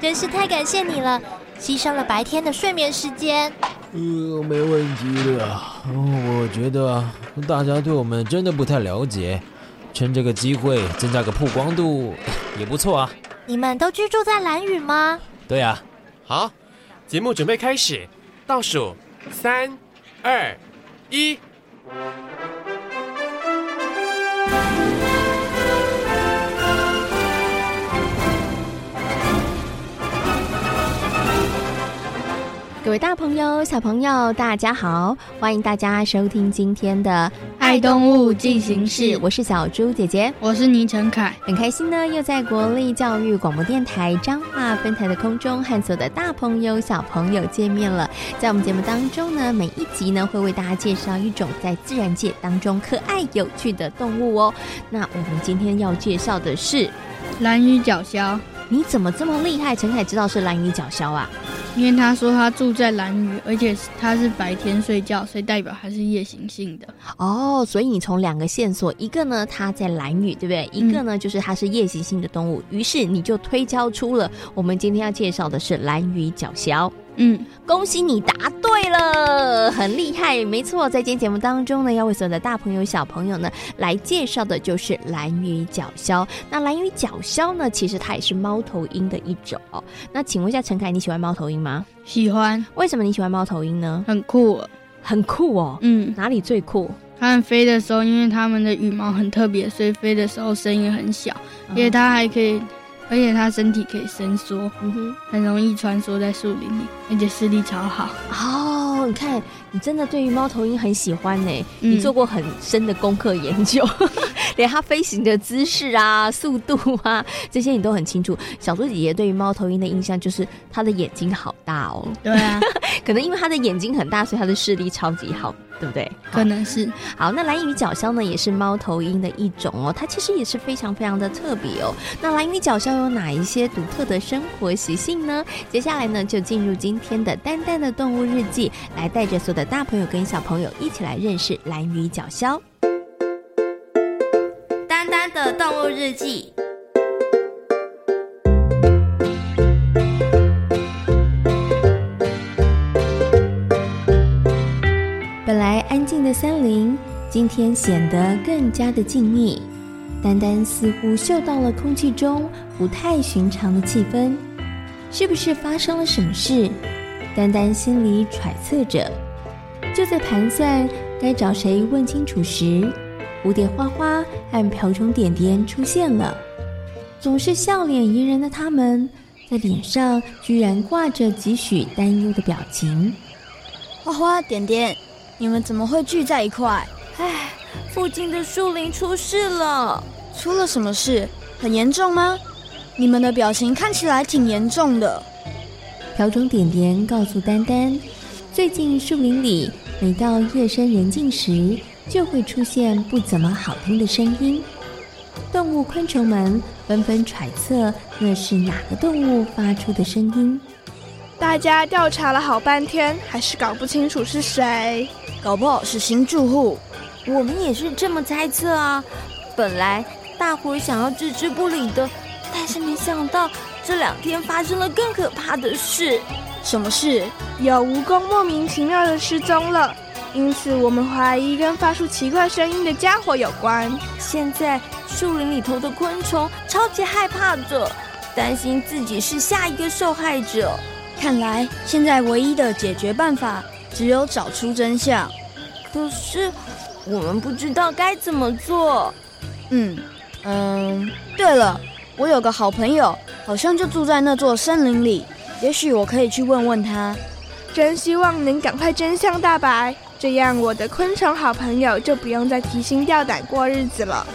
真是太感谢你了，牺牲了白天的睡眠时间。呃，没问题的。我觉得大家对我们真的不太了解，趁这个机会增加个曝光度也不错啊。你们都居住在蓝屿吗？对啊。好，节目准备开始，倒数三、二、一。各位大朋友、小朋友，大家好！欢迎大家收听今天的《爱动物进行式》，我是小猪姐姐，我是倪晨凯，很开心呢，又在国立教育广播电台彰化分台的空中和所有的大朋友、小朋友见面了。在我们节目当中呢，每一集呢会为大家介绍一种在自然界当中可爱有趣的动物哦。那我们今天要介绍的是蓝鱼角鸮。你怎么这么厉害？陈凯知道是蓝鱼角鸮啊？因为他说他住在蓝屿，而且他是白天睡觉，所以代表他是夜行性的。哦，所以你从两个线索，一个呢他在蓝屿，对不对？一个呢、嗯、就是他是夜行性的动物，于是你就推敲出了我们今天要介绍的是蓝屿角鸮。嗯，恭喜你答对了，很厉害，没错。在今天节目当中呢，要为所有的大朋友小朋友呢来介绍的就是蓝屿角鸮。那蓝屿角鸮呢，其实它也是猫头鹰的一种哦。那请问一下陈凯，你喜欢猫头鹰吗？喜欢。为什么你喜欢猫头鹰呢？很酷，很酷哦。嗯，哪里最酷？它们飞的时候，因为它们的羽毛很特别，所以飞的时候声音很小，因为它还可以。而且它身体可以伸缩，嗯哼，很容易穿梭在树林里，而且视力超好。哦，你看，你真的对于猫头鹰很喜欢呢，嗯，你做过很深的功课研究，连它飞行的姿势啊、速度啊这些你都很清楚。小猪姐姐对于猫头鹰的印象就是它的眼睛好大哦。对啊，可能因为它的眼睛很大，所以它的视力超级好。对不对？可能是。好，那蓝鱼角鸮呢，也是猫头鹰的一种哦。它其实也是非常非常的特别哦。那蓝鱼角鸮有哪一些独特的生活习性呢？接下来呢，就进入今天的丹丹的动物日记，来带着所有的大朋友跟小朋友一起来认识蓝鱼角鸮。丹丹的动物日记。今天显得更加的静谧，丹丹似乎嗅到了空气中不太寻常的气氛，是不是发生了什么事？丹丹心里揣测着。就在盘算该找谁问清楚时，蝴蝶花花和瓢虫点点出现了。总是笑脸迎人的他们，在脸上居然挂着几许担忧的表情。花花点点。你们怎么会聚在一块？唉，附近的树林出事了。出了什么事？很严重吗？你们的表情看起来挺严重的。瓢虫点点告诉丹丹，最近树林里每到夜深人静时，就会出现不怎么好听的声音。动物昆虫们纷纷揣测，那是哪个动物发出的声音。大家调查了好半天，还是搞不清楚是谁。搞不好是新住户，我们也是这么猜测啊。本来大伙想要置之不理的，但是没想到这两天发生了更可怕的事。什么事？有蜈蚣莫名其妙的失踪了，因此我们怀疑跟发出奇怪声音的家伙有关。现在树林里头的昆虫超级害怕着，担心自己是下一个受害者。看来现在唯一的解决办法。只有找出真相，可是我们不知道该怎么做。嗯嗯，对了，我有个好朋友，好像就住在那座森林里。也许我可以去问问他。真希望能赶快真相大白，这样我的昆虫好朋友就不用再提心吊胆过日子了。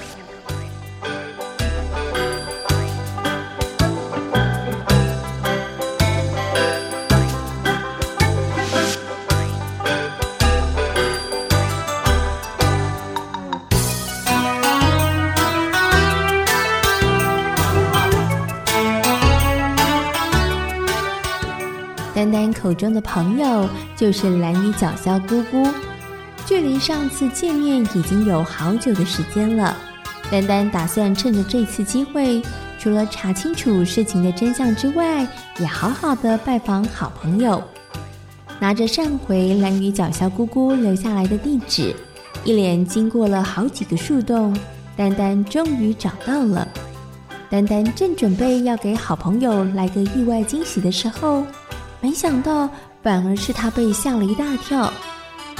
口中的朋友就是兰屿角鸮姑姑，距离上次见面已经有好久的时间了。丹丹打算趁着这次机会，除了查清楚事情的真相之外，也好好的拜访好朋友。拿着上回兰屿角鸮姑姑留下来的地址，一连经过了好几个树洞，丹丹终于找到了。丹丹正准备要给好朋友来个意外惊喜的时候，没想到，反而是他被吓了一大跳，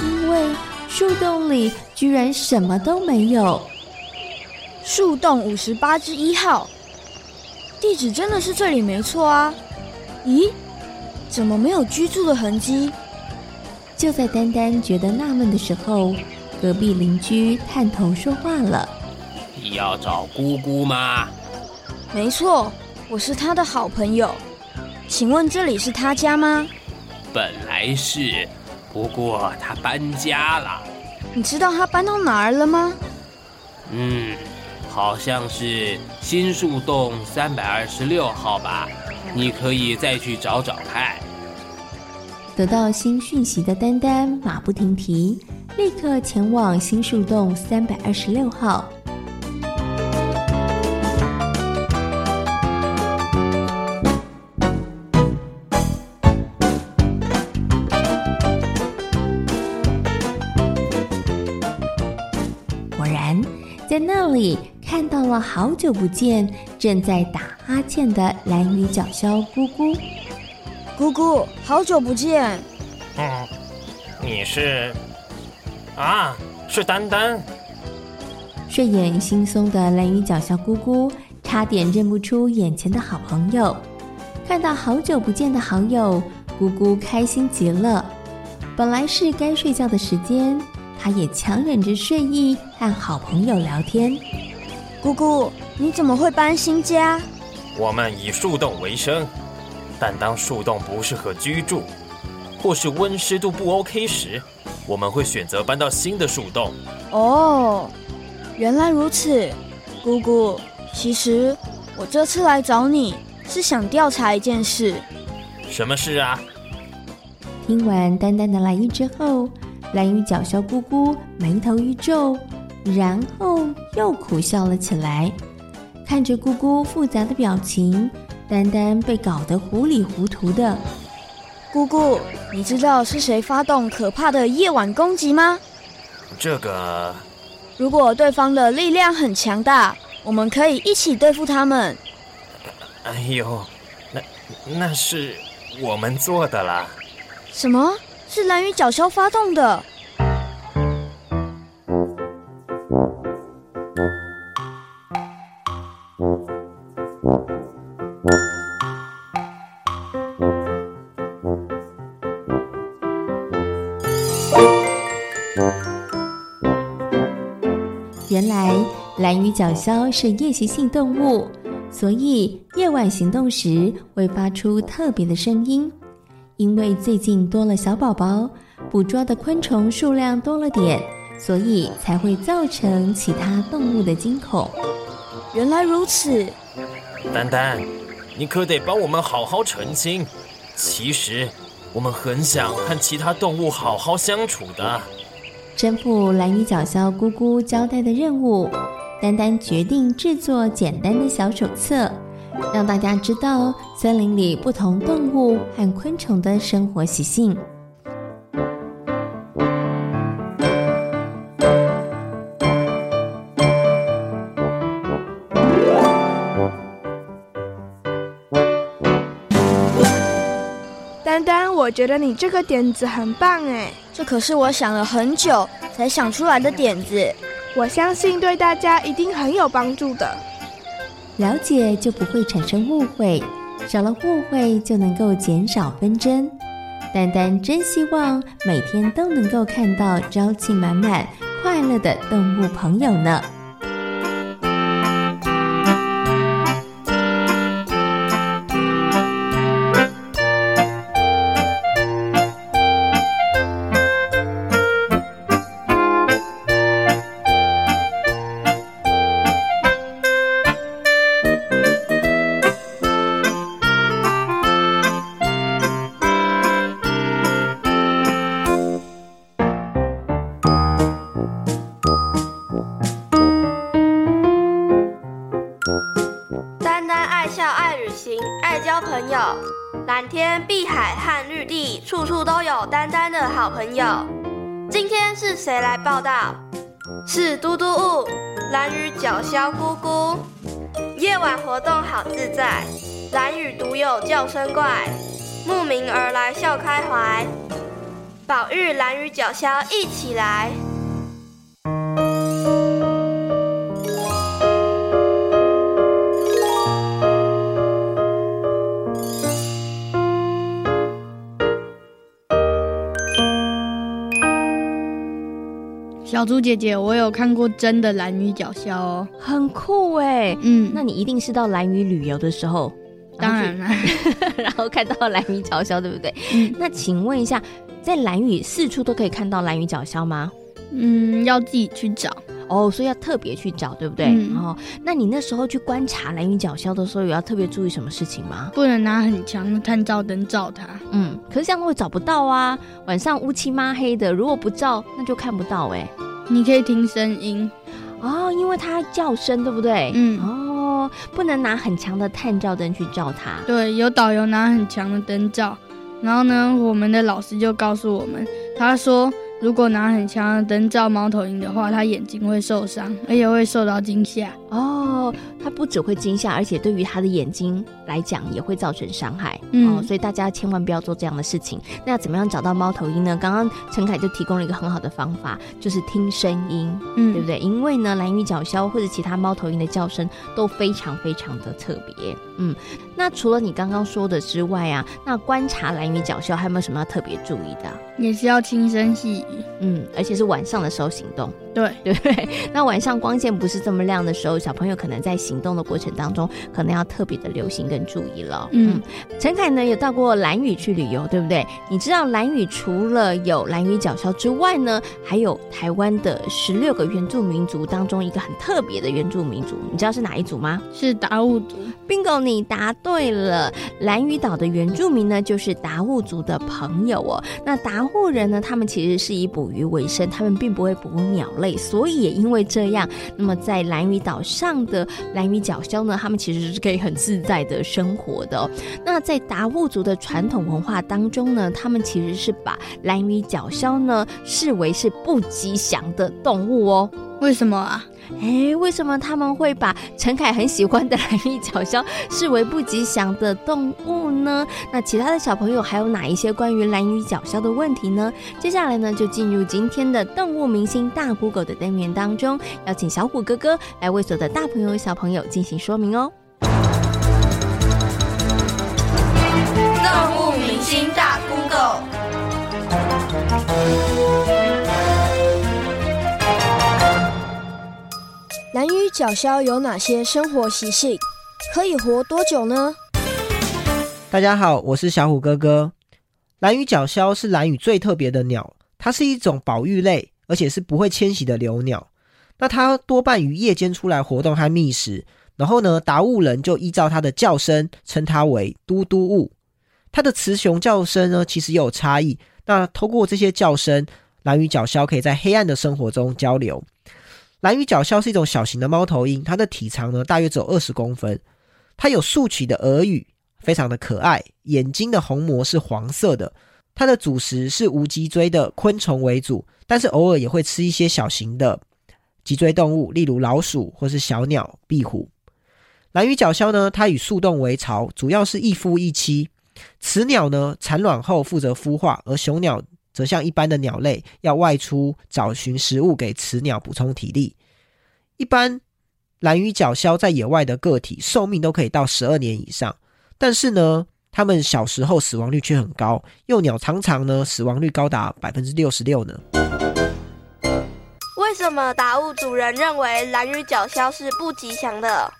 因为树洞里居然什么都没有。树洞五十八之一号，地址真的是这里没错啊！咦，怎么没有居住的痕迹？就在丹丹觉得纳闷的时候，隔壁邻居探头说话了：“你要找姑姑吗？”“没错，我是他的好朋友。”请问这里是他家吗？本来是，不过他搬家了。你知道他搬到哪儿了吗？嗯，好像是新树洞三百二十六号吧。你可以再去找找看。得到新讯息的丹丹马不停蹄，立刻前往新树洞三百二十六号。里看到了好久不见、正在打哈欠的蓝鱼角鸮姑姑。姑姑，好久不见。嗯，你是？啊，是丹丹。睡眼惺忪的蓝鱼角鸮姑姑差点认不出眼前的好朋友。看到好久不见的好友，姑姑开心极了。本来是该睡觉的时间。他也强忍着睡意和好朋友聊天。姑姑，你怎么会搬新家？我们以树洞为生，但当树洞不适合居住，或是温湿度不 OK 时，我们会选择搬到新的树洞。哦，原来如此。姑姑，其实我这次来找你是想调查一件事。什么事啊？听完丹丹的来意之后。兰屿角笑姑姑眉头一皱，然后又苦笑了起来。看着姑姑复杂的表情，丹丹被搞得糊里糊涂的。姑姑，你知道是谁发动可怕的夜晚攻击吗？这个……如果对方的力量很强大，我们可以一起对付他们。哎呦，那那是我们做的啦。什么？是蓝鱼角鸮发动的。原来蓝鱼角鸮是夜行性动物，所以夜晚行动时会发出特别的声音。因为最近多了小宝宝，捕捉的昆虫数量多了点，所以才会造成其他动物的惊恐。原来如此，丹丹，你可得帮我们好好澄清。其实我们很想和其他动物好好相处的。吩咐兰屿角鸮姑姑交代的任务，丹丹决定制作简单的小手册。让大家知道森林里不同动物和昆虫的生活习性。丹丹，我觉得你这个点子很棒哎，这可是我想了很久才想出来的点子，我相信对大家一定很有帮助的。了解就不会产生误会，少了误会就能够减少纷争。丹丹真希望每天都能够看到朝气满满、快乐的动物朋友呢。好朋友。今天是谁来报道？是嘟嘟雾、蓝雨角鸮姑姑。夜晚活动好自在，蓝雨独有叫声怪，慕名而来笑开怀。宝玉蓝雨角鸮一起来。小猪姐姐，我有看过真的蓝鱼角鸮哦，很酷哎。嗯，那你一定是到蓝鱼旅游的时候，当然了，然后看到蓝鱼角鸮，对不对？嗯。那请问一下，在蓝屿四处都可以看到蓝鱼角鸮吗？嗯，要自己去找哦，所以要特别去找，对不对？嗯。哦，那你那时候去观察蓝云角鸮的时候，有要特别注意什么事情吗？不能拿很强的探照灯照它。嗯，可是这样会找不到啊。晚上乌漆嘛黑的，如果不照，那就看不到哎。你可以听声音哦，因为它叫声，对不对？嗯，哦，不能拿很强的探照灯去照它。对，有导游拿很强的灯照，然后呢，我们的老师就告诉我们，他说。如果拿很强的灯照猫头鹰的话，它眼睛会受伤，而且会受到惊吓。哦，它不只会惊吓，而且对于它的眼睛来讲也会造成伤害。嗯、哦，所以大家千万不要做这样的事情。那怎么样找到猫头鹰呢？刚刚陈凯就提供了一个很好的方法，就是听声音，嗯，对不对？因为呢，蓝鱼角鸮或者其他猫头鹰的叫声都非常非常的特别。嗯，那除了你刚刚说的之外啊，那观察蓝鱼角鸮还有没有什么要特别注意的？也是要轻声细语，嗯，而且是晚上的时候行动，对 对对。那晚上光线不是这么亮的时候，小朋友可能在行动的过程当中，可能要特别的留心跟注意了。嗯，陈凯呢有到过兰屿去旅游，对不对？你知道兰屿除了有兰屿角鸮之外呢，还有台湾的十六个原住民族当中一个很特别的原住民族，你知道是哪一组吗？是达悟族。Bingo，你答对了。兰屿岛的原住民呢，就是达悟族的朋友哦。那达悟人呢，他们其实是以捕鱼为生，他们并不会捕鸟类，所以也因为这样，那么在兰屿岛上的兰屿角鸮呢，他们其实是可以很自在的生活的。那在达悟族的传统文化当中呢，他们其实是把兰屿角鸮呢视为是不吉祥的动物哦。为什么啊？哎，为什么他们会把陈凯很喜欢的兰屿角鸮视为不吉祥的动物呢？那其他的小朋友还有哪一些关于兰屿角鸮的问题呢？接下来呢，就进入今天的动物明星大 Google 的单元当中，邀请小虎哥哥来为所有的大朋友小朋友进行说明哦。动物明星大兰屿角鸮有哪些生活习性？可以活多久呢？大家好，我是小虎哥哥。兰屿角鸮是兰屿最特别的鸟，它是一种保育类，而且是不会迁徙的留鸟。那它多半于夜间出来活动和觅食。然后呢，达悟人就依照它的叫声称它为嘟嘟物。它的雌雄叫声呢，其实有差异。那透过这些叫声，兰屿角鸮可以在黑暗的生活中交流。蓝羽角鸮是一种小型的猫头鹰，它的体长呢大约只有二十公分。它有竖起的耳羽，非常的可爱。眼睛的虹膜是黄色的。它的主食是无脊椎的昆虫为主，但是偶尔也会吃一些小型的脊椎动物，例如老鼠或是小鸟、壁虎。蓝羽角鸮呢，它以树洞为巢，主要是一夫一妻。雌鸟呢产卵后负责孵化，而雄鸟。则像一般的鸟类，要外出找寻食物给雌鸟补充体力。一般兰屿角鸮在野外的个体寿命都可以到十二年以上，但是呢，它们小时候死亡率却很高，幼鸟常常呢死亡率高达百分之六十六呢。为什么达悟族人认为兰屿角鸮是不吉祥的？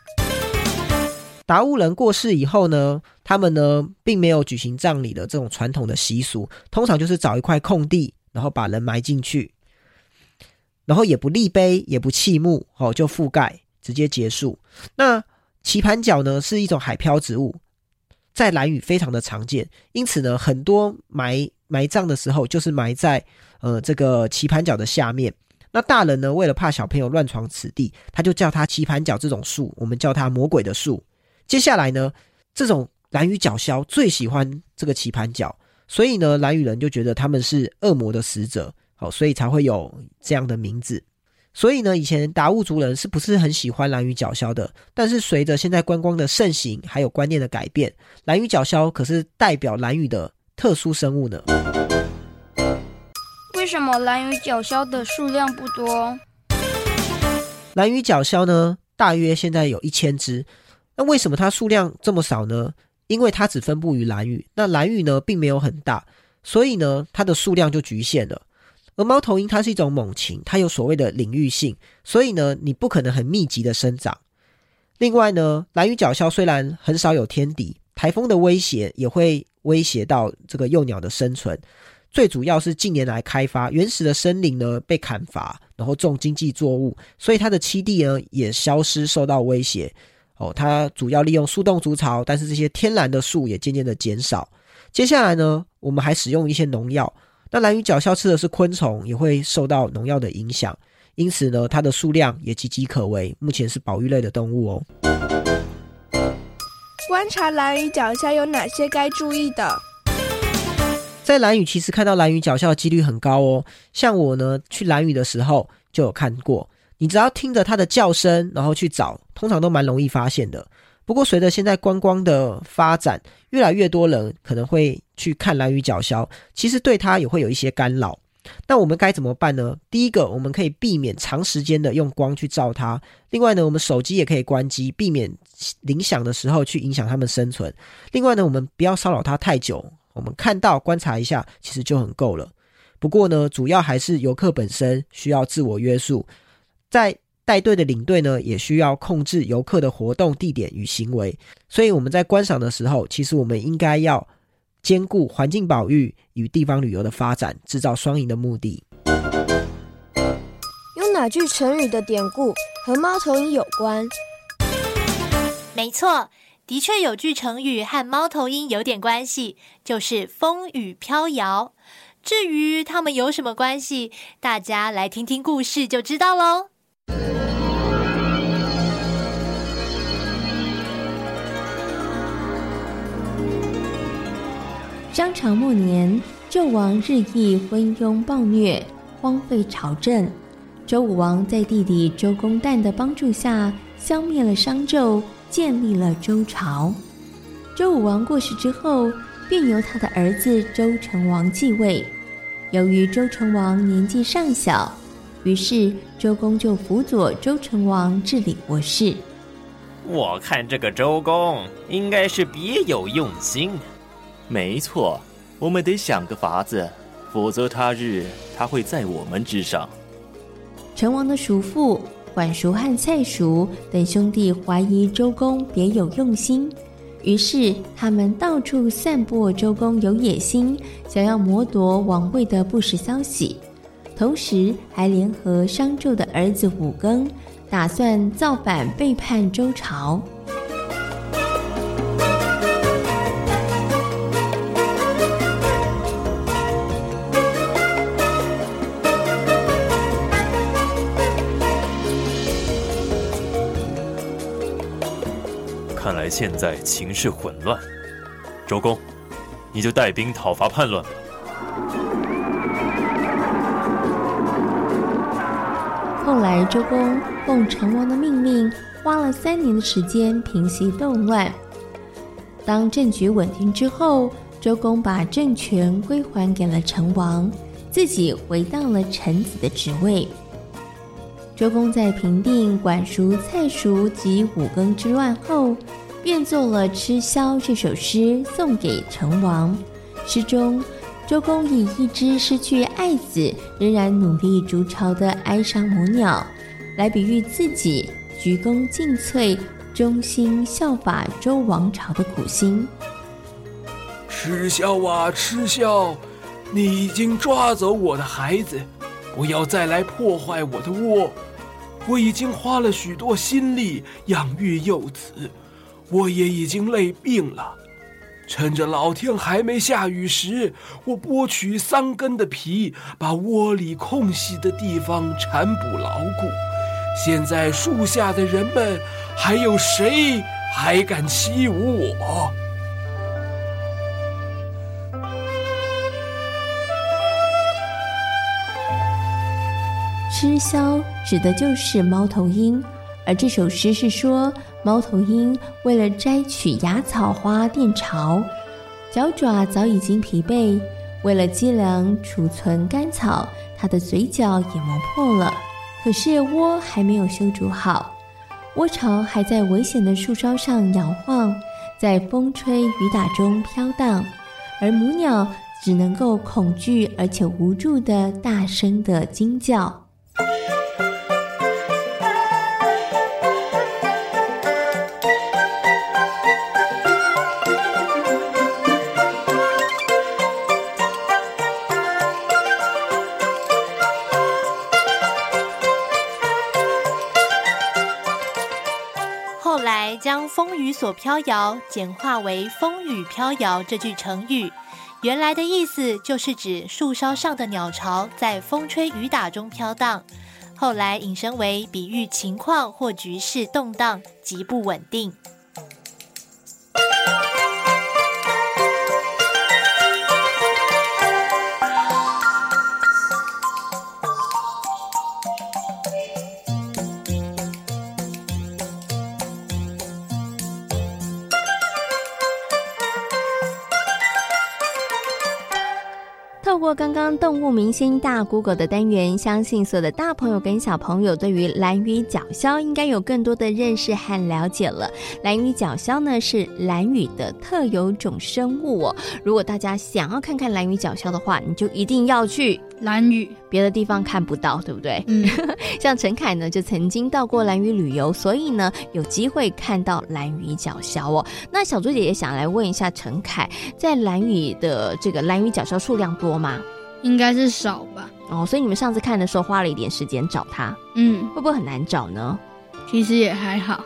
达悟人过世以后呢，他们呢并没有举行葬礼的这种传统的习俗，通常就是找一块空地，然后把人埋进去，然后也不立碑，也不弃墓，哦，就覆盖。直接结束。那棋盘脚呢，是一种海漂植物，在蓝屿非常的常见，因此呢，很多埋埋葬的时候就是埋在呃这个棋盘脚的下面。那大人呢，为了怕小朋友乱闯此地，他就叫他棋盘脚这种树，我们叫它魔鬼的树。接下来呢，这种蓝鱼角鸮最喜欢这个棋盘角，所以呢，兰屿人就觉得他们是恶魔的使者，好，所以才会有这样的名字。所以呢，以前达悟族人是不是很喜欢蓝鱼角鸮的？但是随着现在观光的盛行，还有观念的改变，蓝鱼角鸮可是代表蓝屿的特殊生物呢。为什么蓝鱼角鸮的数量不多？蓝鱼角鸮呢，大约现在有一千只。那为什么它数量这么少呢？因为它只分布于蓝屿，那蓝屿呢并没有很大，所以呢它的数量就局限了。而猫头鹰它是一种猛禽，它有所谓的领域性，所以呢，你不可能很密集的生长。另外呢，蓝屿角鸮虽然很少有天敌，台风的威胁也会威胁到这个幼鸟的生存。最主要是近年来开发原始的森林呢被砍伐，然后种经济作物，所以它的栖地呢也消失，受到威胁。哦，它主要利用树洞筑巢，但是这些天然的树也渐渐的减少。接下来呢，我们还使用一些农药。那蓝鱼角鸮吃的是昆虫，也会受到农药的影响，因此呢，它的数量也岌岌可危。目前是保育类的动物哦。观察蓝鱼角鸮有哪些该注意的？在蓝屿其实看到蓝屿脚鸮的几率很高哦。像我呢，去蓝屿的时候就有看过。你只要听着它的叫声，然后去找，通常都蛮容易发现的。不过，随着现在观光的发展，越来越多人可能会去看蓝鱼角鸮，其实对它也会有一些干扰。那我们该怎么办呢？第一个，我们可以避免长时间的用光去照它；另外呢，我们手机也可以关机，避免铃响的时候去影响它们生存。另外呢，我们不要骚扰它太久，我们看到观察一下，其实就很够了。不过呢，主要还是游客本身需要自我约束，在。带队的领队呢，也需要控制游客的活动地点与行为，所以我们在观赏的时候，其实我们应该要兼顾环境保育与地方旅游的发展，制造双赢的目的。有哪句成语的典故和猫头鹰有关？没错，的确有句成语和猫头鹰有点关系，就是风雨飘摇。至于它们有什么关系，大家来听听故事就知道喽。商朝末年，纣王日益昏庸暴虐，荒废朝政。周武王在弟弟周公旦的帮助下，消灭了商纣，建立了周朝。周武王过世之后，便由他的儿子周成王继位。由于周成王年纪尚小，于是周公就辅佐周成王治理国事。我看这个周公应该是别有用心。没错，我们得想个法子，否则他日他会在我们之上。成王的叔父管叔和蔡叔等兄弟怀疑周公别有用心，于是他们到处散播周公有野心，想要谋夺王位的不实消息，同时还联合商纣的儿子武庚，打算造反背叛周朝。现在情势混乱，周公，你就带兵讨伐叛乱吧。后来，周公奉成王的命令，花了三年的时间平息动乱。当政局稳定之后，周公把政权归还给了成王，自己回到了臣子的职位。周公在平定管叔、蔡叔及五更之乱后，便作了《吃宵》这首诗送给成王。诗中，周公以一只失去爱子仍然努力筑巢的哀伤母鸟，来比喻自己鞠躬尽瘁、忠心效法周王朝的苦心。吃宵啊，吃宵！你已经抓走我的孩子，不要再来破坏我的窝。我已经花了许多心力养育幼子，我也已经累病了。趁着老天还没下雨时，我剥取桑根的皮，把窝里空隙的地方缠补牢固。现在树下的人们，还有谁还敢欺侮我？吃宵指的就是猫头鹰，而这首诗是说猫头鹰为了摘取芽草花垫巢，脚爪早已经疲惫，为了积粮储存干草，它的嘴角也磨破了。可是窝还没有修筑好，窝巢还在危险的树梢上摇晃，在风吹雨打中飘荡，而母鸟只能够恐惧而且无助地大声地惊叫。来将“风雨所飘摇”简化为“风雨飘摇”这句成语。原来的意思就是指树梢上的鸟巢在风吹雨打中飘荡，后来引申为比喻情况或局势动荡、极不稳定。动物明星大 Google 的单元，相信所有的大朋友跟小朋友对于蓝鱼角鸮应该有更多的认识和了解了。蓝鱼角鸮呢是蓝屿的特有种生物哦。如果大家想要看看蓝鱼角鸮的话，你就一定要去蓝屿，别的地方看不到，对不对？嗯，像陈凯呢就曾经到过蓝屿旅游，所以呢有机会看到蓝鱼角鸮哦。那小猪姐姐想来问一下陈凯，在蓝屿的这个蓝鱼角鸮数量多吗？应该是少吧。哦，所以你们上次看的时候花了一点时间找他，嗯，会不会很难找呢？其实也还好，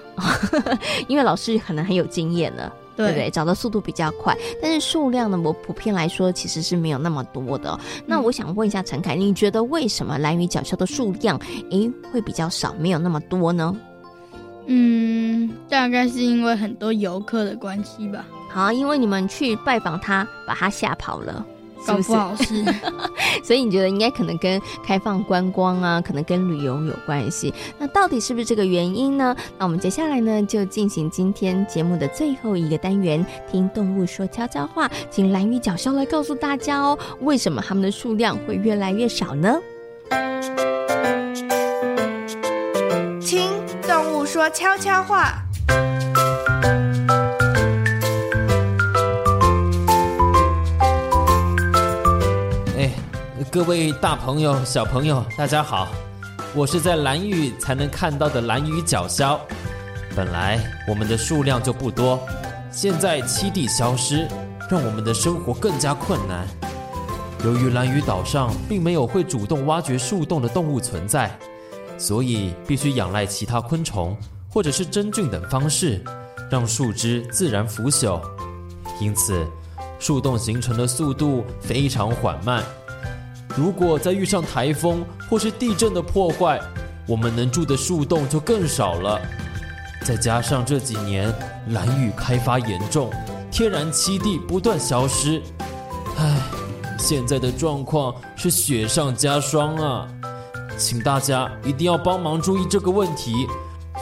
因为老师可能很有经验呢，对，不对？找的速度比较快，但是数量呢，我普遍来说其实是没有那么多的。嗯、那我想问一下陈凯，你觉得为什么蓝鱼角鸮的数量诶会比较少，没有那么多呢？嗯，大概是因为很多游客的关系吧。好，因为你们去拜访他，把他吓跑了。搞不好是，所以你觉得应该可能跟开放观光啊，可能跟旅游有关系。那到底是不是这个原因呢？那我们接下来呢，就进行今天节目的最后一个单元，听动物说悄悄话，请蓝鱼角鸮来告诉大家哦，为什么它们的数量会越来越少呢？听动物说悄悄话。各位大朋友、小朋友，大家好！我是在兰屿才能看到的兰屿角鸮。本来我们的数量就不多，现在栖地消失，让我们的生活更加困难。由于蓝屿岛上并没有会主动挖掘树洞的动物存在，所以必须仰赖其他昆虫或者是真菌等方式，让树枝自然腐朽。因此，树洞形成的速度非常缓慢。如果再遇上台风或是地震的破坏，我们能住的树洞就更少了。再加上这几年蓝雨开发严重，天然栖地不断消失，唉，现在的状况是雪上加霜啊！请大家一定要帮忙注意这个问题，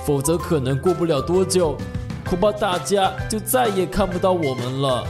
否则可能过不了多久，恐怕大家就再也看不到我们了。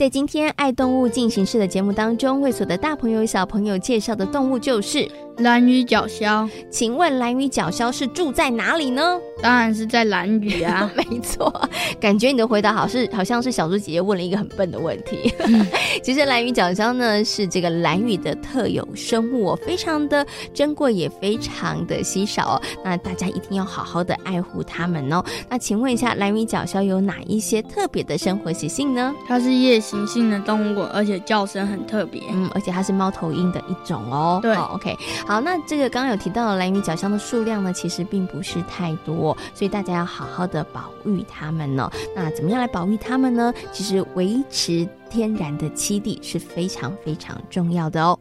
在今天爱动物进行式的节目当中，为所有的大朋友小朋友介绍的动物就是。蓝鱼角鸮，请问蓝鱼角鸮是住在哪里呢？当然是在蓝屿啊，没错。感觉你的回答好是好像是小猪姐姐问了一个很笨的问题。嗯、其实蓝鱼角鸮呢是这个蓝屿的特有生物哦，非常的珍贵，也非常的稀少哦。那大家一定要好好的爱护它们哦。那请问一下，蓝鱼角鸮有哪一些特别的生活习性呢？它是夜行性的动物，而且叫声很特别。嗯，而且它是猫头鹰的一种哦。对、oh,，OK。好，那这个刚刚有提到的蓝鱼角鸮的数量呢，其实并不是太多，所以大家要好好的保育它们呢。那怎么样来保育它们呢？其实维持天然的栖地是非常非常重要的哦。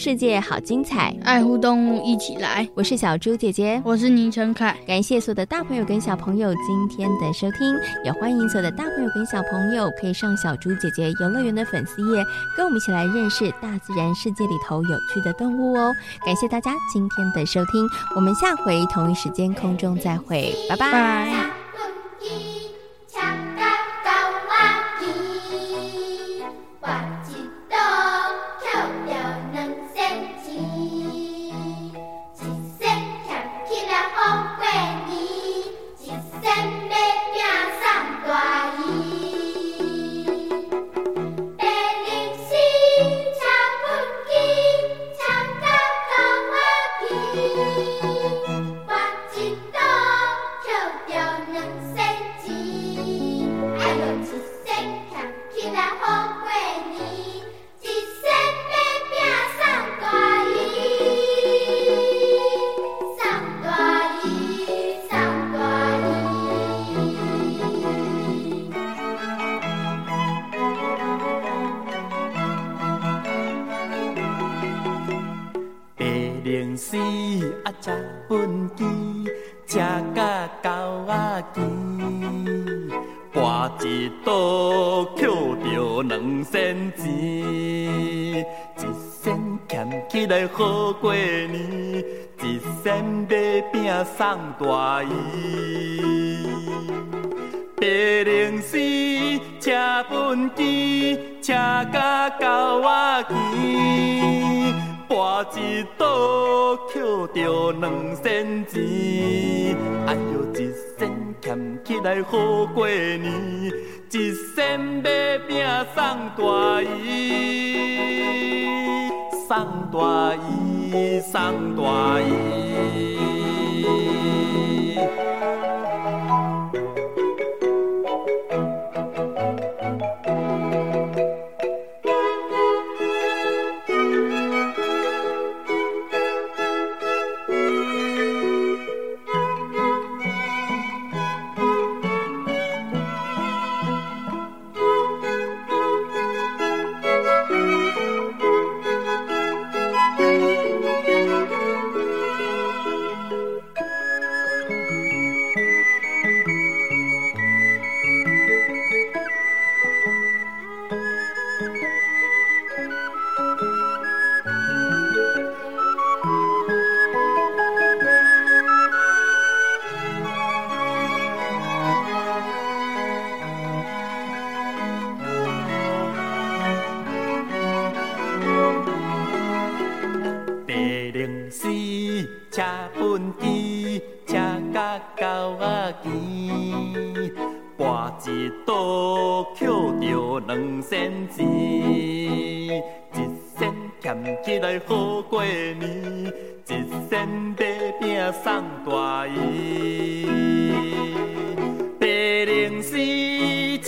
世界好精彩，爱护动物一起来。我是小猪姐姐，我是倪晨凯。感谢所有的大朋友跟小朋友今天的收听，也欢迎所有的大朋友跟小朋友可以上小猪姐姐游乐园的粉丝页，跟我们一起来认识大自然世界里头有趣的动物哦。感谢大家今天的收听，我们下回同一时间空中再会，拜拜。拜欠起来好过年，一身买饼送大姨。白灵寺，车本机，车甲到我去，搬一刀捡着两仙钱，哎呦，一身欠起来好过年，一身买饼送大姨。送大衣，送大衣。